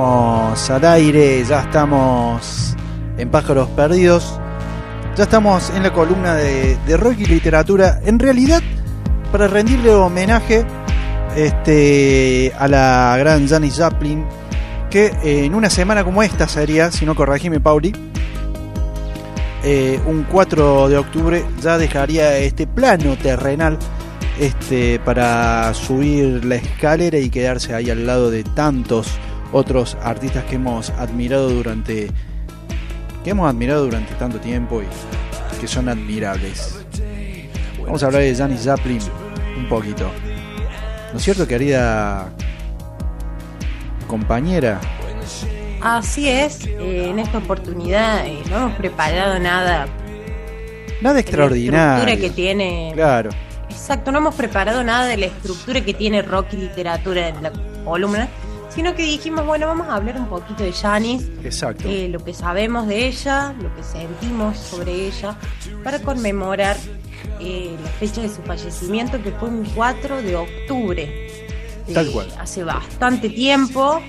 al aire, ya estamos en Pájaros Perdidos, ya estamos en la columna de, rock y literatura. En realidad, para rendirle homenaje este, a la gran Janis Joplin, que en una semana como esta sería, si no corregime Pauli, eh, un 4 de octubre ya dejaría este plano terrenal este, para subir la escalera y quedarse ahí al lado de tantos otros artistas que hemos admirado durante que hemos admirado durante tanto tiempo y que son admirables. Vamos a hablar de Janis Joplin un poquito. ¿No es cierto, querida compañera? Así es, eh, en esta oportunidad eh, no hemos preparado nada. Nada extraordinario. La que tiene. Claro. Exacto, no hemos preparado nada de la estructura que tiene rock y literatura en la columna sino que dijimos, bueno, vamos a hablar un poquito de Janis. Exacto. Eh, lo que sabemos de ella, lo que sentimos sobre ella, para conmemorar eh, la fecha de su fallecimiento, que fue un 4 de octubre. Tal cual. Hace bastante tiempo.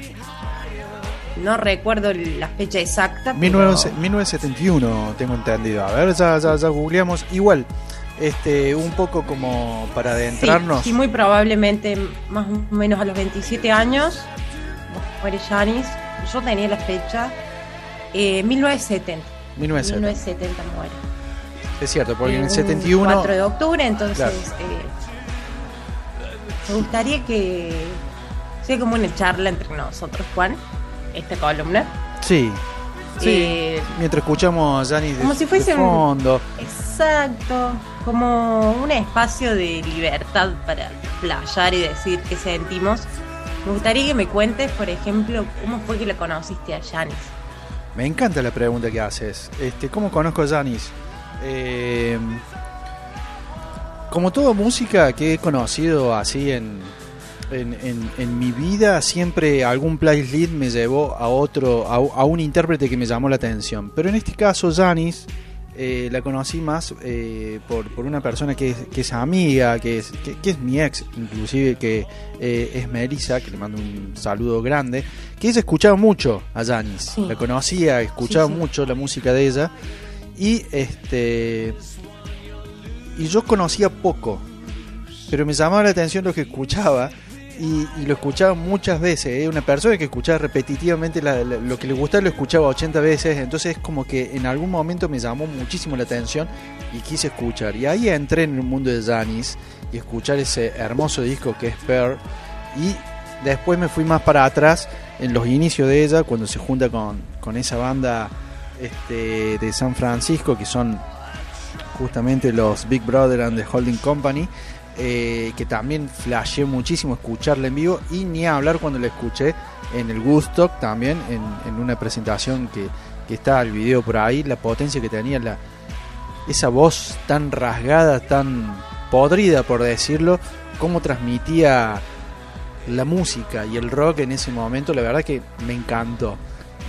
No recuerdo la fecha exacta. 1971, tengo entendido. A ver, ya, ya, ya googleamos. Igual, este, un poco como para adentrarnos. Sí, sí, muy probablemente más o menos a los 27 años muere Janis. Yo tenía la fecha. Eh, 1970. 1970. muere. Es cierto, porque en el 71. 4 de octubre, entonces. Eh, me gustaría que sea como una charla entre nosotros, Juan, esta columna. Sí. Sí, eh, mientras escuchamos a Janis como si fuese fondo. exacto, como un espacio de libertad para playar y decir qué sentimos me gustaría que me cuentes, por ejemplo, cómo fue que la conociste a Janis. Me encanta la pregunta que haces. Este, ¿Cómo conozco a Janis? Eh, como toda música que he conocido así en, en, mi vida, siempre algún playlist me llevó a otro, a, a, un intérprete que me llamó la atención. Pero en este caso, Janis eh, la conocí más eh, por, por, una persona que es, que es amiga, que es, que, es mi ex, inclusive, que eh, es Melissa, que le mando un saludo grande, que ella escuchaba mucho a Janis, la conocía, escuchaba mucho la música de ella, y este y yo conocía poco, pero me llamaba la atención lo que escuchaba y, lo escuchaba muchas veces. ¿eh? Una persona que escuchaba repetitivamente lo que le gustaba lo escuchaba 80 veces. Entonces, es como que en algún momento me llamó muchísimo la atención y quise escuchar. Y ahí entré en el mundo de Janis y escuchar ese hermoso disco que es Pearl. Y después me fui más para atrás en los inicios de ella, cuando se junta con, con esa banda este, de San Francisco, que son justamente los Big Brother and the Holding Company. Eh, que también flasheé muchísimo escucharla en vivo y ni hablar cuando la escuché en el Gusto también, en, una presentación que, que, está el video por ahí, la potencia que tenía la, esa voz tan rasgada, tan podrida por decirlo, cómo transmitía la música y el rock en ese momento, la verdad que me encantó.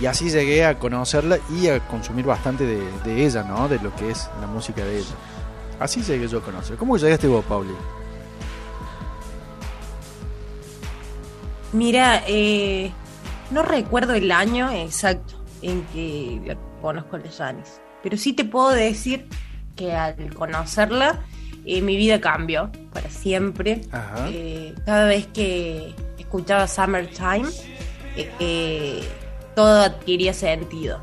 Y así llegué a conocerla y a consumir bastante de, de ella, ¿no? De lo que es la música de ella. Así llegué yo a conocer. ¿Cómo llegaste vos, Pauli? Mira, eh, no recuerdo el año exacto en que la conozco a Janis, pero sí te puedo decir que al conocerla eh, mi vida cambió para siempre. Eh, cada vez que escuchaba Summertime, todo adquiría sentido.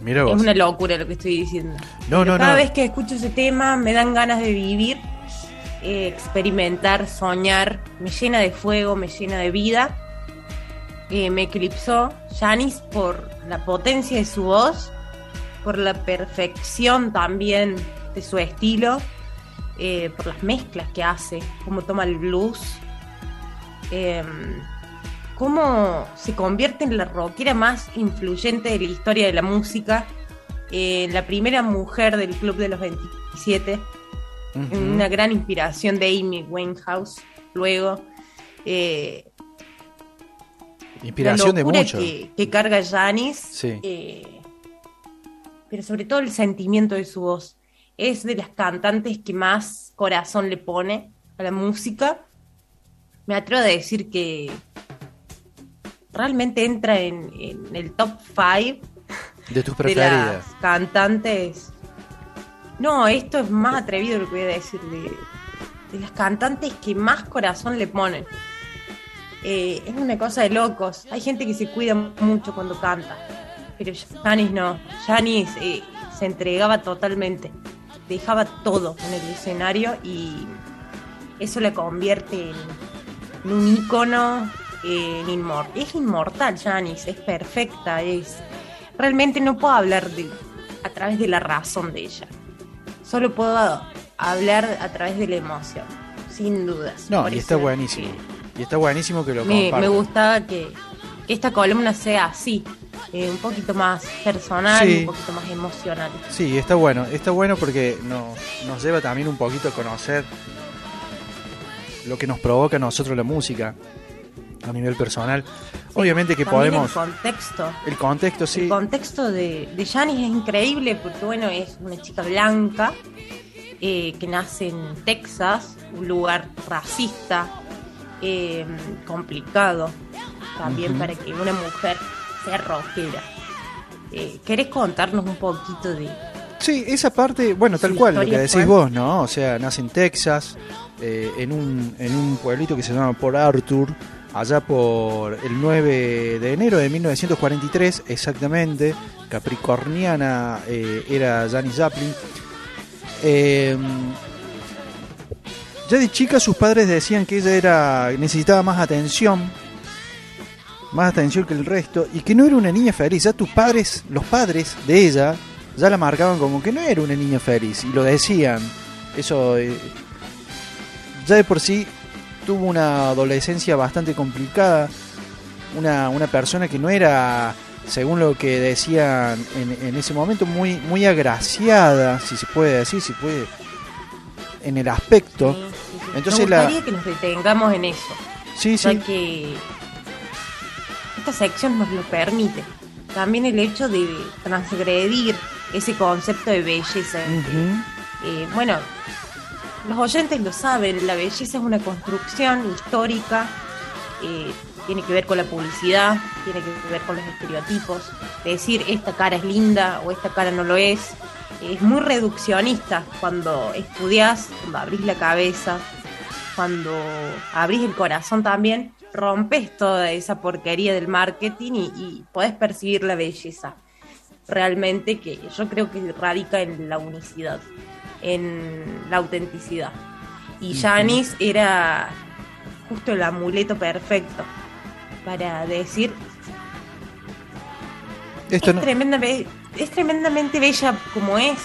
Mira Es una locura lo que estoy diciendo. No, no, cada vez que escucho ese tema me dan ganas de vivir experimentar, soñar, me llena de fuego, me llena de vida. Eh, me eclipsó Janis por la potencia de su voz, por la perfección también de su estilo, eh, por las mezclas que hace, cómo toma el blues, em, cómo se convierte en la rockera más influyente de la historia de la música, eh, la primera mujer del Club de los 27 una gran inspiración de Amy Winehouse. Luego, eh, inspiración de mucho. Que, carga Janis, eh, pero sobre todo el sentimiento de su voz. Es de las cantantes que más corazón le pone a la música. Me atrevo a decir que realmente entra en, el top 5 de tus preferidas. cantantes. No, esto es más atrevido lo que voy a decir. De, las cantantes que más corazón le ponen. Eh, es una cosa de locos. Hay gente que se cuida mucho cuando canta. Pero Janis no. Janis eh, se entregaba totalmente. Dejaba todo en el escenario y eso le convierte en, un en inmor es inmortal Janis, es perfecta, es realmente no puedo hablar de, a través de la razón de ella. Solo puedo hablar a través de la emoción, sin dudas. No, y está buenísimo. y está buenísimo que lo me, me gustaba que, esta columna sea así, eh, un poquito más personal, un poquito más emocional. Sí, está bueno, está bueno porque nos, nos lleva también un poquito a conocer lo que nos provoca a nosotros la música a nivel personal. Obviamente que podemos... El contexto. El contexto, sí. El contexto de, de Janis es increíble porque, bueno, es una chica blanca eh, que nace en Texas, un lugar racista, eh, complicado también para que una mujer sea rockera. Eh, ¿Querés contarnos un poquito de... Sí, esa parte, bueno, tal cual, lo que decís vos, ¿no? O sea, nace en Texas, en, un, en un pueblito que se llama Port Arthur, allá por el 9 de enero de 1943, exactamente, capricorniana era Janis Joplin. Eh, ya de chica sus padres decían que ella era necesitaba más atención, más atención que el resto y que no era una niña feliz. Ya tus padres, los padres de ella, ya la marcaban como que no era una niña feliz y lo decían. Eso eh, ya de por sí tuvo una adolescencia bastante complicada, una, una persona que no era según lo que decían en, en, ese momento, muy, muy agraciada, si se puede decir, si puede, en el aspecto. Entonces Me gustaría que nos detengamos en eso. Sí, sí. que esta sección nos lo permite. También el hecho de transgredir ese concepto de belleza. Eh, bueno, los oyentes lo saben, la belleza es una construcción histórica. Eh, tiene que ver con la publicidad, tiene que ver con los estereotipos, decir esta cara es linda o esta cara no lo es. Es muy reduccionista cuando estudias, cuando abrís la cabeza, cuando abrís el corazón también, rompes toda esa porquería del marketing y, y podés percibir la belleza realmente que yo creo que radica en la unicidad, en la autenticidad. Y Janis era justo el amuleto perfecto para decir Esto es, es tremendamente bella como es,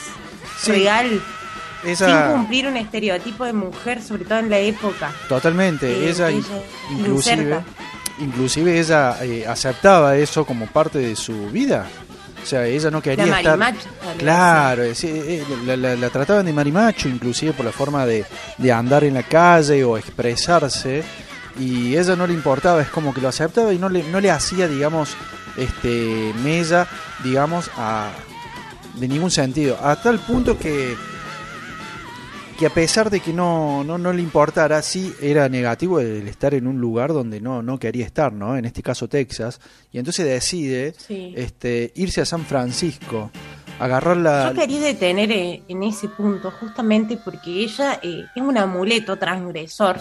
real, sin cumplir un estereotipo de mujer, sobre todo en la época. Totalmente, ella, inclusive, inclusive ella eh, aceptaba eso como parte de su vida. O sea, ella no quería estar... Claro, eh, la, la, trataban de marimacho, inclusive por la forma de, de andar en la calle o expresarse y ella no le importaba, es como que lo aceptaba y no le, no le hacía, digamos, este mella, digamos, a, de ningún sentido. A tal punto que, que a pesar de que no, no, no le importara, sí era negativo el estar en un lugar donde no, no quería estar, ¿no? En este caso Texas. Y entonces decide este, irse a San Francisco. Agarrar la... Yo quería detener eh, en ese punto justamente porque ella eh, es un amuleto transgresor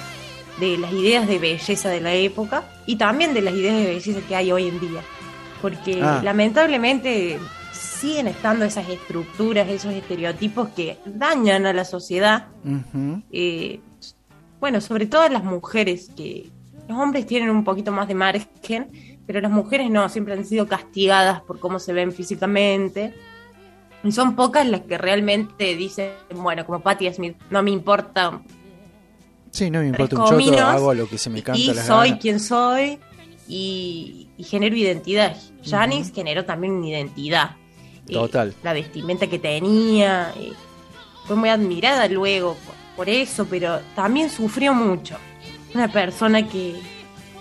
de las ideas de belleza de la época y también de las ideas de belleza que hay hoy en día. Porque ah. lamentablemente siguen estando esas estructuras, esos estereotipos que dañan a la sociedad. Eh, bueno, sobre todo las mujeres, que los hombres tienen un poquito más de margen, pero las mujeres no, siempre han sido castigadas por cómo se ven físicamente. Y son pocas las que realmente dicen, bueno, como Patti Smith, no me importa Sí, no me importa un choto, hago lo que se me canta y soy quien soy y, genero identidad. Janis generó también una identidad. Total. la vestimenta que tenía. Fue muy admirada luego por, eso, pero también sufrió mucho. Una persona que,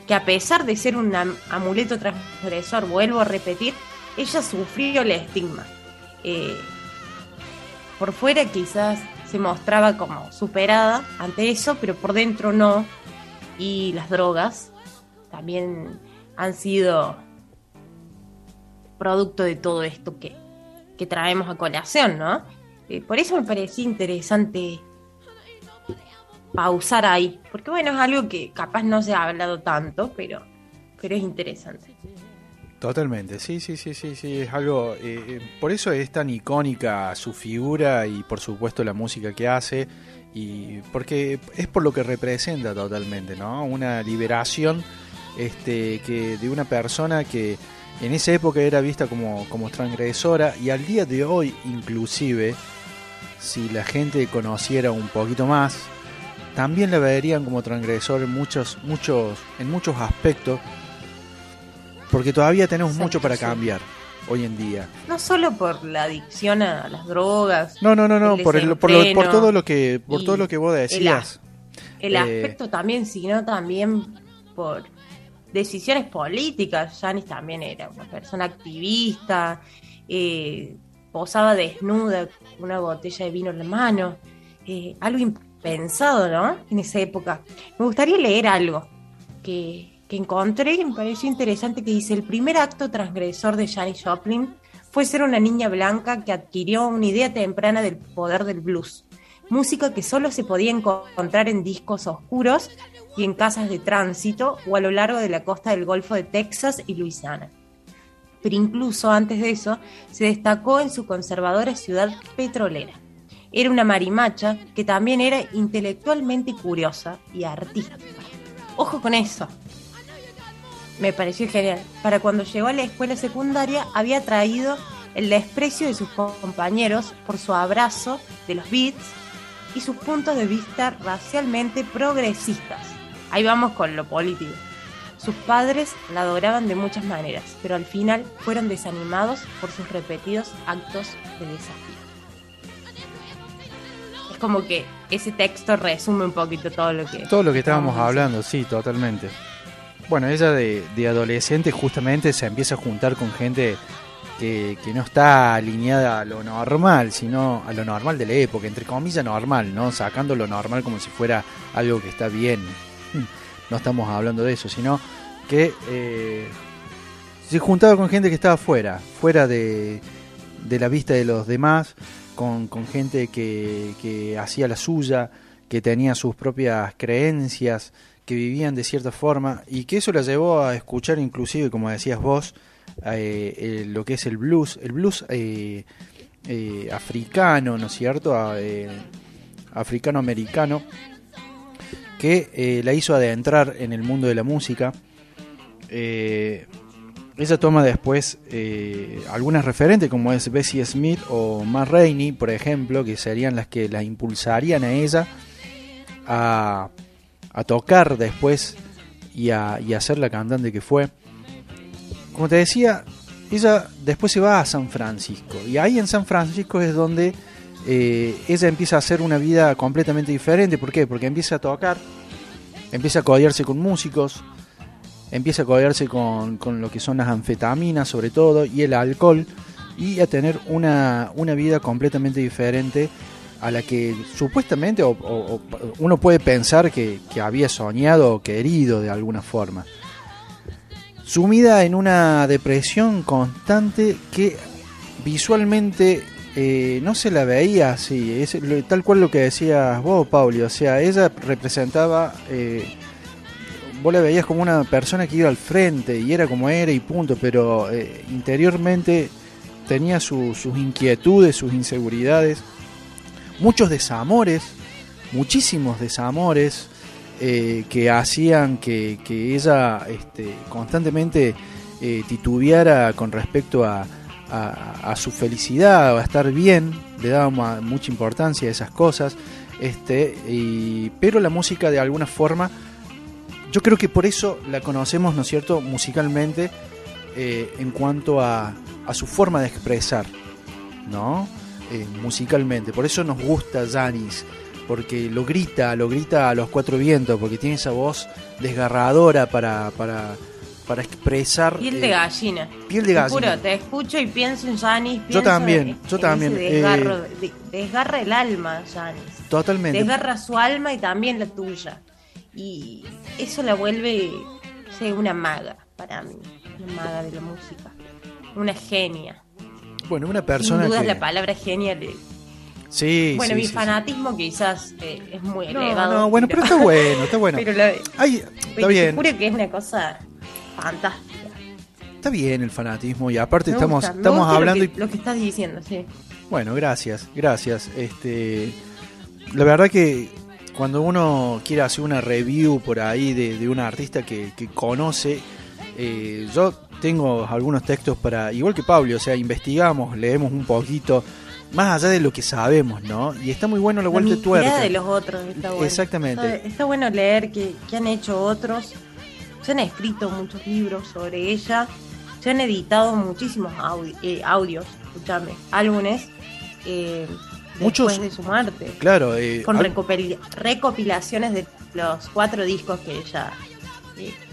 que a pesar de ser un amuleto transgresor, vuelvo a repetir, ella sufrió el estigma. Eh, por fuera quizás se mostraba como superada ante eso, pero por dentro no. Y las drogas también han sido producto de todo esto que, que traemos a colación, ¿no? Eh, por eso me parecía interesante pausar ahí, porque bueno, es algo que capaz no se ha hablado tanto, pero, pero es interesante. Totalmente, sí, sí, sí, sí, sí, es algo, eh, eh, por eso es tan icónica su figura y por supuesto la música que hace y porque es por lo que representa totalmente, ¿no? Una liberación este, que de una persona que en esa época era vista como, como transgresora y al día de hoy inclusive si la gente conociera un poquito más también la verían como transgresor en muchos muchos en muchos aspectos porque todavía tenemos mucho para cambiar hoy en día. No solo por la adicción a las drogas. No, no, no, no, por, el, por, por, todo lo que por todo lo que vos decías. El, eh, aspecto también, sino también por decisiones políticas. Janis también era una persona activista, eh, posaba desnuda, una botella de vino en la mano, eh, algo impensado, ¿no? En esa época. Me gustaría leer algo que, que encontré y me pareció interesante que dice, el primer acto transgresor de Janis Joplin fue ser una niña blanca que adquirió una idea temprana del poder del blues, música que solo se podía encontrar en discos oscuros y en casas de tránsito o a lo largo de la costa del Golfo de Texas y Luisiana. Pero incluso antes de eso, se destacó en su conservadora ciudad petrolera. Era una marimacha que también era intelectualmente curiosa y artística. Ojo con eso, me pareció genial. Para cuando llegó a la escuela secundaria había traído el desprecio de sus compañeros por su abrazo de los beats y sus puntos de vista racialmente progresistas. Ahí vamos con lo político. Sus padres la adoraban de muchas maneras, pero al final fueron desanimados por sus repetidos actos de desafío. Es como que ese texto resume un poquito todo lo que... Todo lo que estábamos hablando, sí, totalmente. Bueno, ella de, adolescente justamente se empieza a juntar con gente que, no está alineada a lo normal, sino a lo normal de la época, entre comillas normal, ¿no? Sacando lo normal como si fuera algo que está bien. No estamos hablando de eso, sino que eh, se juntaba con gente que estaba fuera, fuera de, de la vista de los demás, con, con gente que, que hacía la suya, que tenía sus propias creencias, que vivían de cierta forma y que eso la llevó a escuchar inclusive, como decías vos, eh, lo que es el blues, el blues eh, eh, africano, ¿no es cierto? africano-americano, que la hizo adentrar en el mundo de la música. ella toma después algunas referentes como es Bessie Smith o Ma Rainey, por ejemplo, que serían las que la impulsarían a ella a a tocar después y a, y a ser la cantante que fue. Como te decía, ella después se va a San Francisco y ahí en San Francisco es donde eh, ella empieza a hacer una vida completamente diferente. ¿Por qué? Porque empieza a tocar, empieza a codearse con músicos, empieza a codearse con, con, lo que son las anfetaminas sobre todo y el alcohol y a tener una, una vida completamente diferente a la que supuestamente o, uno puede pensar que, había soñado o querido de alguna forma. Sumida en una depresión constante que visualmente eh, no se la veía así, es tal cual lo que decías vos, Pauli, o sea, ella representaba, eh, vos la veías como una persona que iba al frente y era como era y punto, pero eh, interiormente tenía sus inquietudes, sus inseguridades muchos desamores, muchísimos desamores eh, que hacían que, ella este, constantemente eh, titubeara con respecto a, su felicidad o a estar bien, le daba mucha importancia a esas cosas, este, pero la música de alguna forma, yo creo que por eso la conocemos, ¿no es cierto?, musicalmente eh, en cuanto a, a su forma de expresar, ¿no? Musicalmente. Por eso nos gusta Janis, porque lo grita, lo grita a los cuatro vientos, porque tiene esa voz desgarradora para, para, para expresar. Piel de eh, gallina. Piel de gallina. te escucho y pienso en Janis. Yo también, yo también. Desgarro, eh, desgarra el alma, Janis. Totalmente. Desgarra su alma y también la tuya. Y eso la vuelve una maga. para mí, una maga de la música, una genia. Bueno, una persona Sin duda que... la palabra genia le... Sí, Bueno, sí, mi sí, fanatismo quizás eh, es muy No, elevado. no, bueno, pero está bueno, está bueno. pero la- Ay, está te bien, juro que es una cosa fantástica. está bien el fanatismo y aparte Me estamos, gusta, estamos hablando lo que, y lo que estás diciendo, sí. Bueno, gracias, gracias. Este, la verdad que cuando uno quiere hacer una review por ahí de, de un artista que, que conoce, eh, yo tengo algunos textos para, igual que Pablo, o sea, investigamos, leemos un poquito, más allá de lo que sabemos, ¿no? Y está muy bueno la vuelta de la tuerca. de los otros está bueno. Exactamente. Está, está bueno leer que, que han hecho otros. Se han escrito muchos libros sobre ella. Se han editado muchísimos audi- eh, audios, escúchame, álbumes. Eh, Muchos- después de su muerte. Claro, eh, Con recopil- recopilaciones de los cuatro discos que ella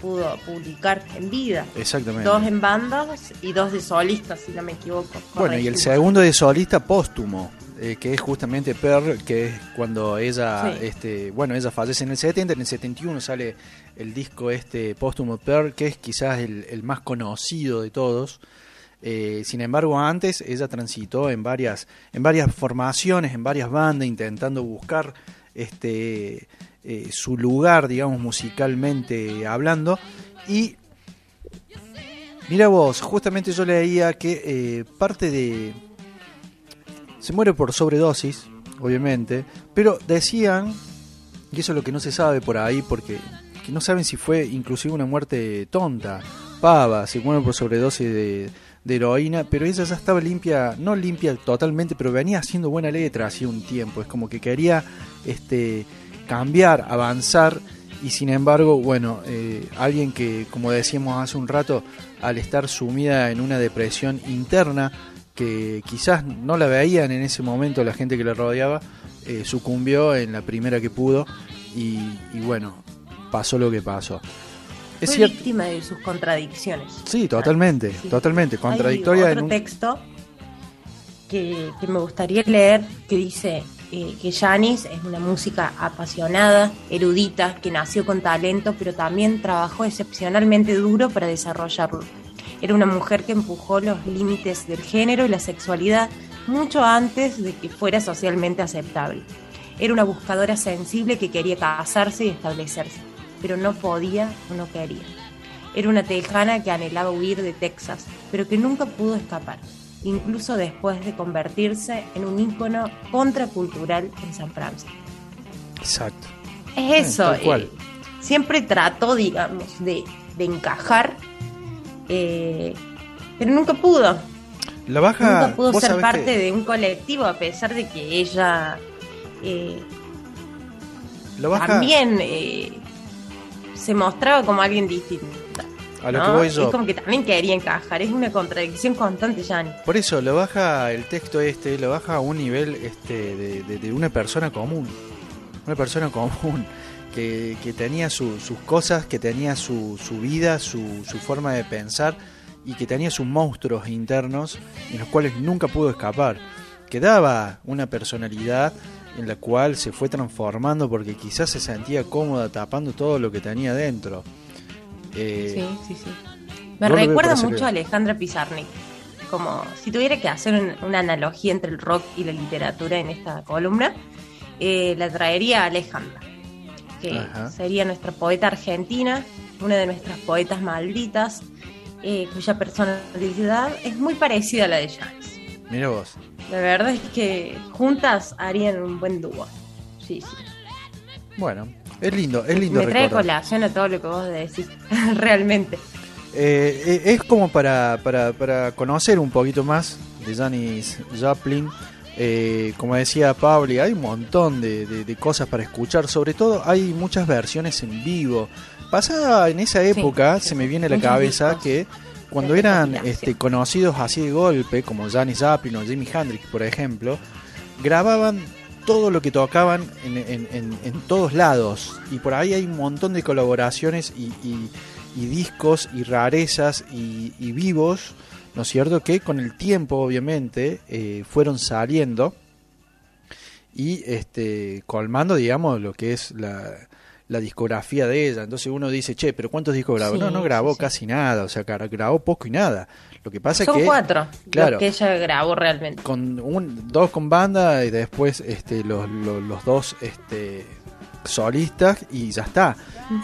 pudo publicar en vida. exactamente. Dos en bandas y dos de solistas, si no me equivoco. Bueno, y el segundo de solista póstumo, eh, que es justamente Pearl, que es cuando ella, Sí. este, bueno, ella fallece en el 70, en el 71 sale el disco este póstumo Pearl, que es quizás el, el más conocido de todos. Eh, sin embargo, antes ella transitó en varias, en varias formaciones, en varias bandas, intentando buscar este eh, su lugar, digamos, musicalmente hablando. Y Mira vos, justamente yo leía que eh, parte de... Se muere por sobredosis, obviamente, pero decían, y eso es lo que no se sabe por ahí, porque que no saben si fue inclusive una muerte tonta, pava, se muere por sobredosis de, de heroína, pero ella ya estaba limpia, no limpia totalmente, pero venía haciendo buena letra hacía un tiempo, es como que quería este, cambiar, avanzar, y sin embargo, bueno, eh, alguien que, como decíamos hace un rato, al estar sumida en una depresión interna, que quizás no la veían en ese momento la gente que la rodeaba, eh, sucumbió en la primera que pudo y, y bueno, pasó lo que pasó. Es Fue cierto. víctima de sus contradicciones. Sí, totalmente, Sí. totalmente. Hay Contradictoria otro en un- texto que, que me gustaría leer que dice eh, que Janis es una música apasionada, erudita, que nació con talento, pero también trabajó excepcionalmente duro para desarrollarlo. Era una mujer que empujó los límites del género y la sexualidad mucho antes de que fuera socialmente aceptable. Era una buscadora sensible que quería casarse y establecerse, pero no podía o no quería. Era una tejana que anhelaba huir de Texas, pero que nunca pudo escapar, incluso después de convertirse en un ícono contracultural en San Francisco. Exacto. Es eso, cual. eh, siempre trató, digamos, de, de encajar, eh, pero nunca pudo. La baja. nunca pudo ser parte que de un colectivo, a pesar de que ella eh, la baja, también se mostraba como alguien distinto. A lo ¿no? que voy yo. Es como que también quería encajar, es una contradicción constante, Jani. Por eso lo baja el texto este, lo baja a un nivel este de, de- de una persona común. Una persona común que, que tenía su- sus cosas, que tenía su, su vida, su, su forma de pensar y que tenía sus monstruos internos en los cuales nunca pudo escapar. Que daba una personalidad en la cual se fue transformando porque quizás se sentía cómoda tapando todo lo que tenía dentro. Eh, Sí, sí, sí. Me veo recuerda mucho a Alejandra Pizarnik. Como si tuviera que hacer un- una analogía entre el rock y la literatura en esta columna, eh, la traería a Alejandra, que Ajá. sería nuestra poeta argentina, una de nuestras poetas malditas, eh, cuya personalidad es muy parecida a la de Janis. Mira vos. La verdad es que juntas harían un buen dúo. Sí, sí. Bueno, es lindo, es lindo Me trae colación a todo lo que vos decís, realmente. Eh, eh, es como para, para, para conocer un poquito más de Janis Joplin. Eh, como decía Pablo, hay un montón de, de- de cosas para escuchar. Sobre todo hay muchas versiones en vivo. Pasada en esa época, sí, se me viene a la cabeza discos que cuando eran este, conocidos así de golpe, como Janis Joplin o Jimi Hendrix, por ejemplo, grababan todo lo que tocaban en, en- todos lados. Y por ahí hay un montón de colaboraciones y, y- discos y rarezas y, y vivos, ¿no es cierto? Que con el tiempo, obviamente, eh, fueron saliendo y este, colmando, digamos, lo que es la, la discografía de ella. Entonces uno dice, che, pero ¿cuántos discos grabó? Sí, no, no grabó sí. casi nada, o sea, gra- grabó poco y nada. Lo que pasa Son es que cuatro claro. los que ella grabó realmente. con un, dos con banda y después este, los, los, los dos este, solistas y ya está.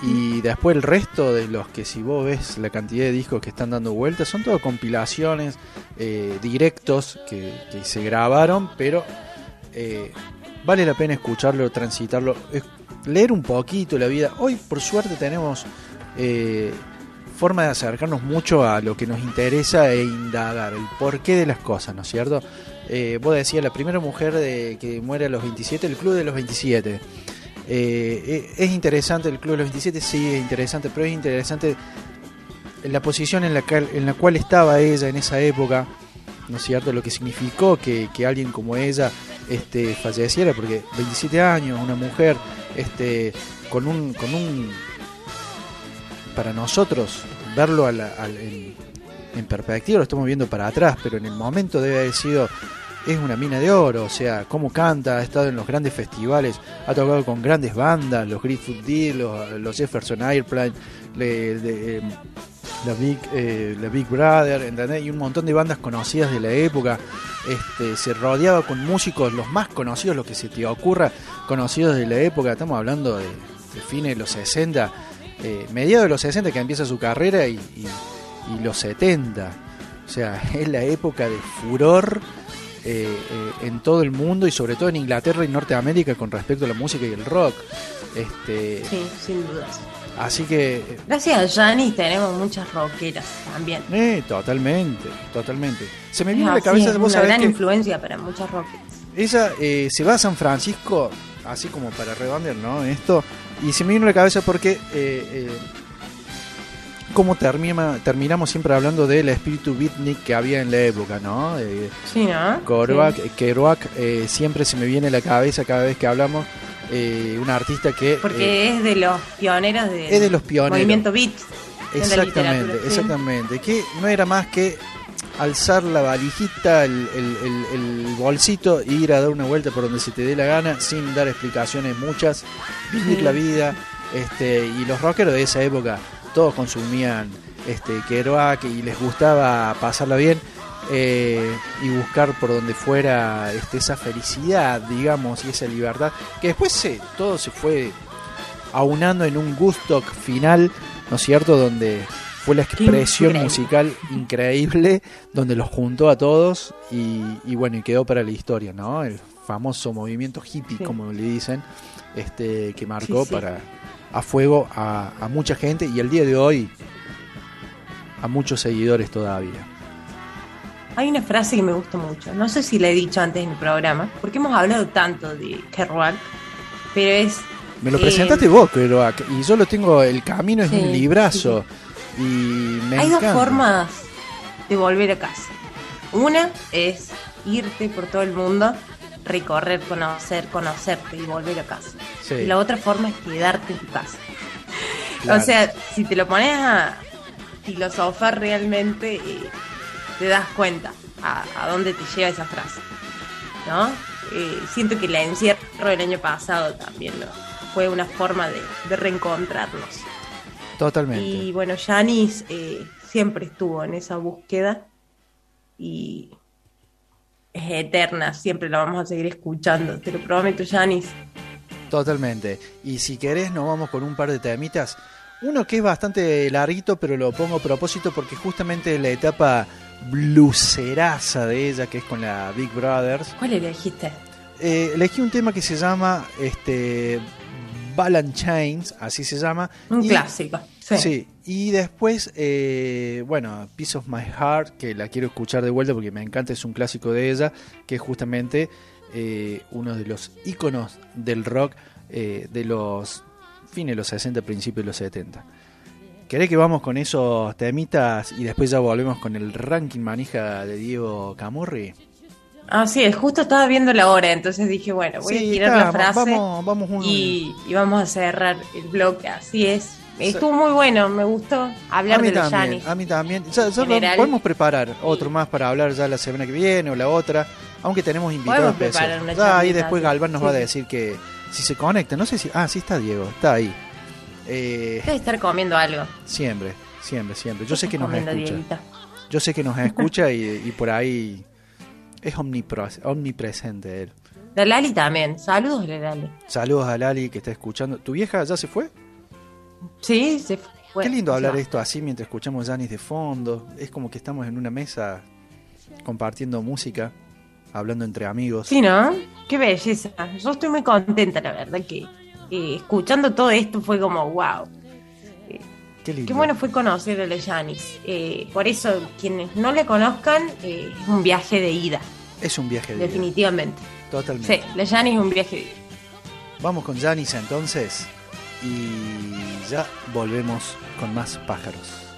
Y después el resto de los que si vos ves la cantidad de discos que están dando vueltas, son todo compilaciones, eh, directos que, que se grabaron, pero eh, vale la pena escucharlo, transitarlo, es- leer un poquito la vida. Hoy por suerte tenemos eh, forma de acercarnos mucho a lo que nos interesa e indagar, el porqué de las cosas, ¿no es cierto? Eh, vos decías, la primera mujer de, que muere a los 27, el Club de los 27. Eh, eh, ¿Es interesante el Club de los 27? Sí, es interesante, pero es interesante la posición en la, en la cual estaba ella en esa época, ¿no es cierto? Lo que significó que, que alguien como ella este, falleciera, porque 27 años, una mujer este, con un... Con un para nosotros, verlo en, perspectiva, lo estamos viendo para atrás, pero en el momento debe haber sido es una mina de oro, o sea, cómo canta, ha estado en los grandes festivales, ha tocado con grandes bandas, los Grateful Dead, los, Jefferson Airplane, le- eh, la, Big, eh, la Big Brother, ¿entendés? y un montón de bandas conocidas de la época. Este, se rodeaba con músicos, los más conocidos, los que se te ocurra, conocidos de la época, estamos hablando de, de fines de los 60, eh, mediados de los 60 que empieza su carrera y, los 70. O sea, es la época de furor eh, eh, en todo el mundo y sobre todo en Inglaterra y Norteamérica con respecto a la música y el rock. Este, Sí, sin dudas. Así que, eh, Gracias a Janis tenemos muchas rockeras también. eh, totalmente, totalmente. Se me viene a la cabeza, es vos una sabés gran que influencia para muchas rockeras. ella eh, se va a San Francisco, así como para redondear, ¿no? Esto, y se me vino a la cabeza porque... Eh, eh, como termina, terminamos siempre hablando del espíritu beatnik que había en la época, ¿no? Eh, Sí, ¿no? Kerouac, Sí. Kerouac, eh, siempre se me viene a la cabeza cada vez que hablamos eh, un artista que eh, Porque es de los pioneros es de los pioneros. movimiento beat exactamente, sí. exactamente, que no era más que alzar la valijita, el, el- el- el bolsito e ir a dar una vuelta por donde se te dé la gana sin dar explicaciones muchas, vivir Sí. la vida, este y los rockeros de esa época todos consumían este Kerouac y les gustaba pasarla bien eh, y buscar por donde fuera este, esa felicidad, digamos, y esa libertad, que después se, todo se fue aunando en un gusto final, ¿no es cierto?, donde fue la expresión increíble. musical increíble, donde los juntó a todos y, y bueno, y quedó para la historia, ¿no? El famoso movimiento hippie, Sí. como le dicen, este que marcó Sí, sí. para a fuego a, a mucha gente y el día de hoy a muchos seguidores todavía. Hay una frase que me gusta mucho. No sé si la he dicho antes en el programa, porque hemos hablado tanto de Kerouac, pero es. Me lo eh, presentaste vos, Kerouac, y yo lo tengo, el camino es Sí, un librazo. Y me Hay encanta. dos formas de volver a casa. Una es irte por todo el mundo, recorrer, conocer, conocerte y volver a casa. Sí, Y la otra forma es quedarte en tu casa. claro. O sea, si te lo pones a filosofar realmente, eh, te das cuenta a, a dónde te lleva esa frase. ¿No? Eh, siento que la encierro del año pasado también ¿no? fue una forma de, de reencontrarnos. totalmente. Y bueno, Janis eh, siempre estuvo en esa búsqueda y es eterna, siempre la vamos a seguir escuchando, te lo prometo, Janis. Totalmente. Y si querés, nos vamos con un par de temitas. Uno que es bastante larguito, pero lo pongo a propósito porque justamente la etapa bluseraza de ella, que es con la Big Brothers, ¿Cuál elegiste? eh, elegí un tema que se llama este, Ball and Chains, así se llama. Un y- clásico. Sí. Sí, y después, eh, bueno, Piece of My Heart, que la quiero escuchar de vuelta porque me encanta, es un clásico de ella, que es justamente eh, uno de los íconos del rock eh, de los fines de los 60, principios de los 70. ¿Querés que vamos con esos temitas y después ya volvemos con el ranking manija de Diego Camurri? Así es, justo estaba viendo la hora, entonces dije, bueno, voy Sí, a tirar está, la frase Vamos, vamos un- y, y vamos a cerrar el bloque. Así es. Estuvo muy bueno, me gustó hablar a mí de los también, a mí también. Ya, podemos preparar otro más para hablar ya la semana que viene o la otra, aunque tenemos invitados especiales. Ya, ahí después sí. Galván nos va a Sí. decir que si se conecta, no sé si, ah, sí está Diego, está ahí. Eh, Debe estar comiendo algo. siempre, siempre, siempre. Yo sé que nos escucha. Yo sé que nos escucha y, y por ahí es omnipresente él. La Lali también. Saludos, la Lali. Saludos a Lali que está escuchando. ¿Tu vieja ya se fue? Sí, se fue. Qué lindo hablar va. esto así mientras escuchamos Janis de fondo. Es como que estamos en una mesa compartiendo música, hablando entre amigos. Sí, ¿no? Qué belleza. Yo estoy muy contenta, la verdad, que eh, escuchando todo esto fue como, wow. Qué lindo. Qué bueno fue conocer a la Janis. Eh, por eso, quienes no le conozcan, eh, es un viaje de ida, Es un viaje de ida. definitivamente. Totalmente. Sí, la Janis es un viaje de ida. Vamos con Janis entonces y ya volvemos con más pájaros.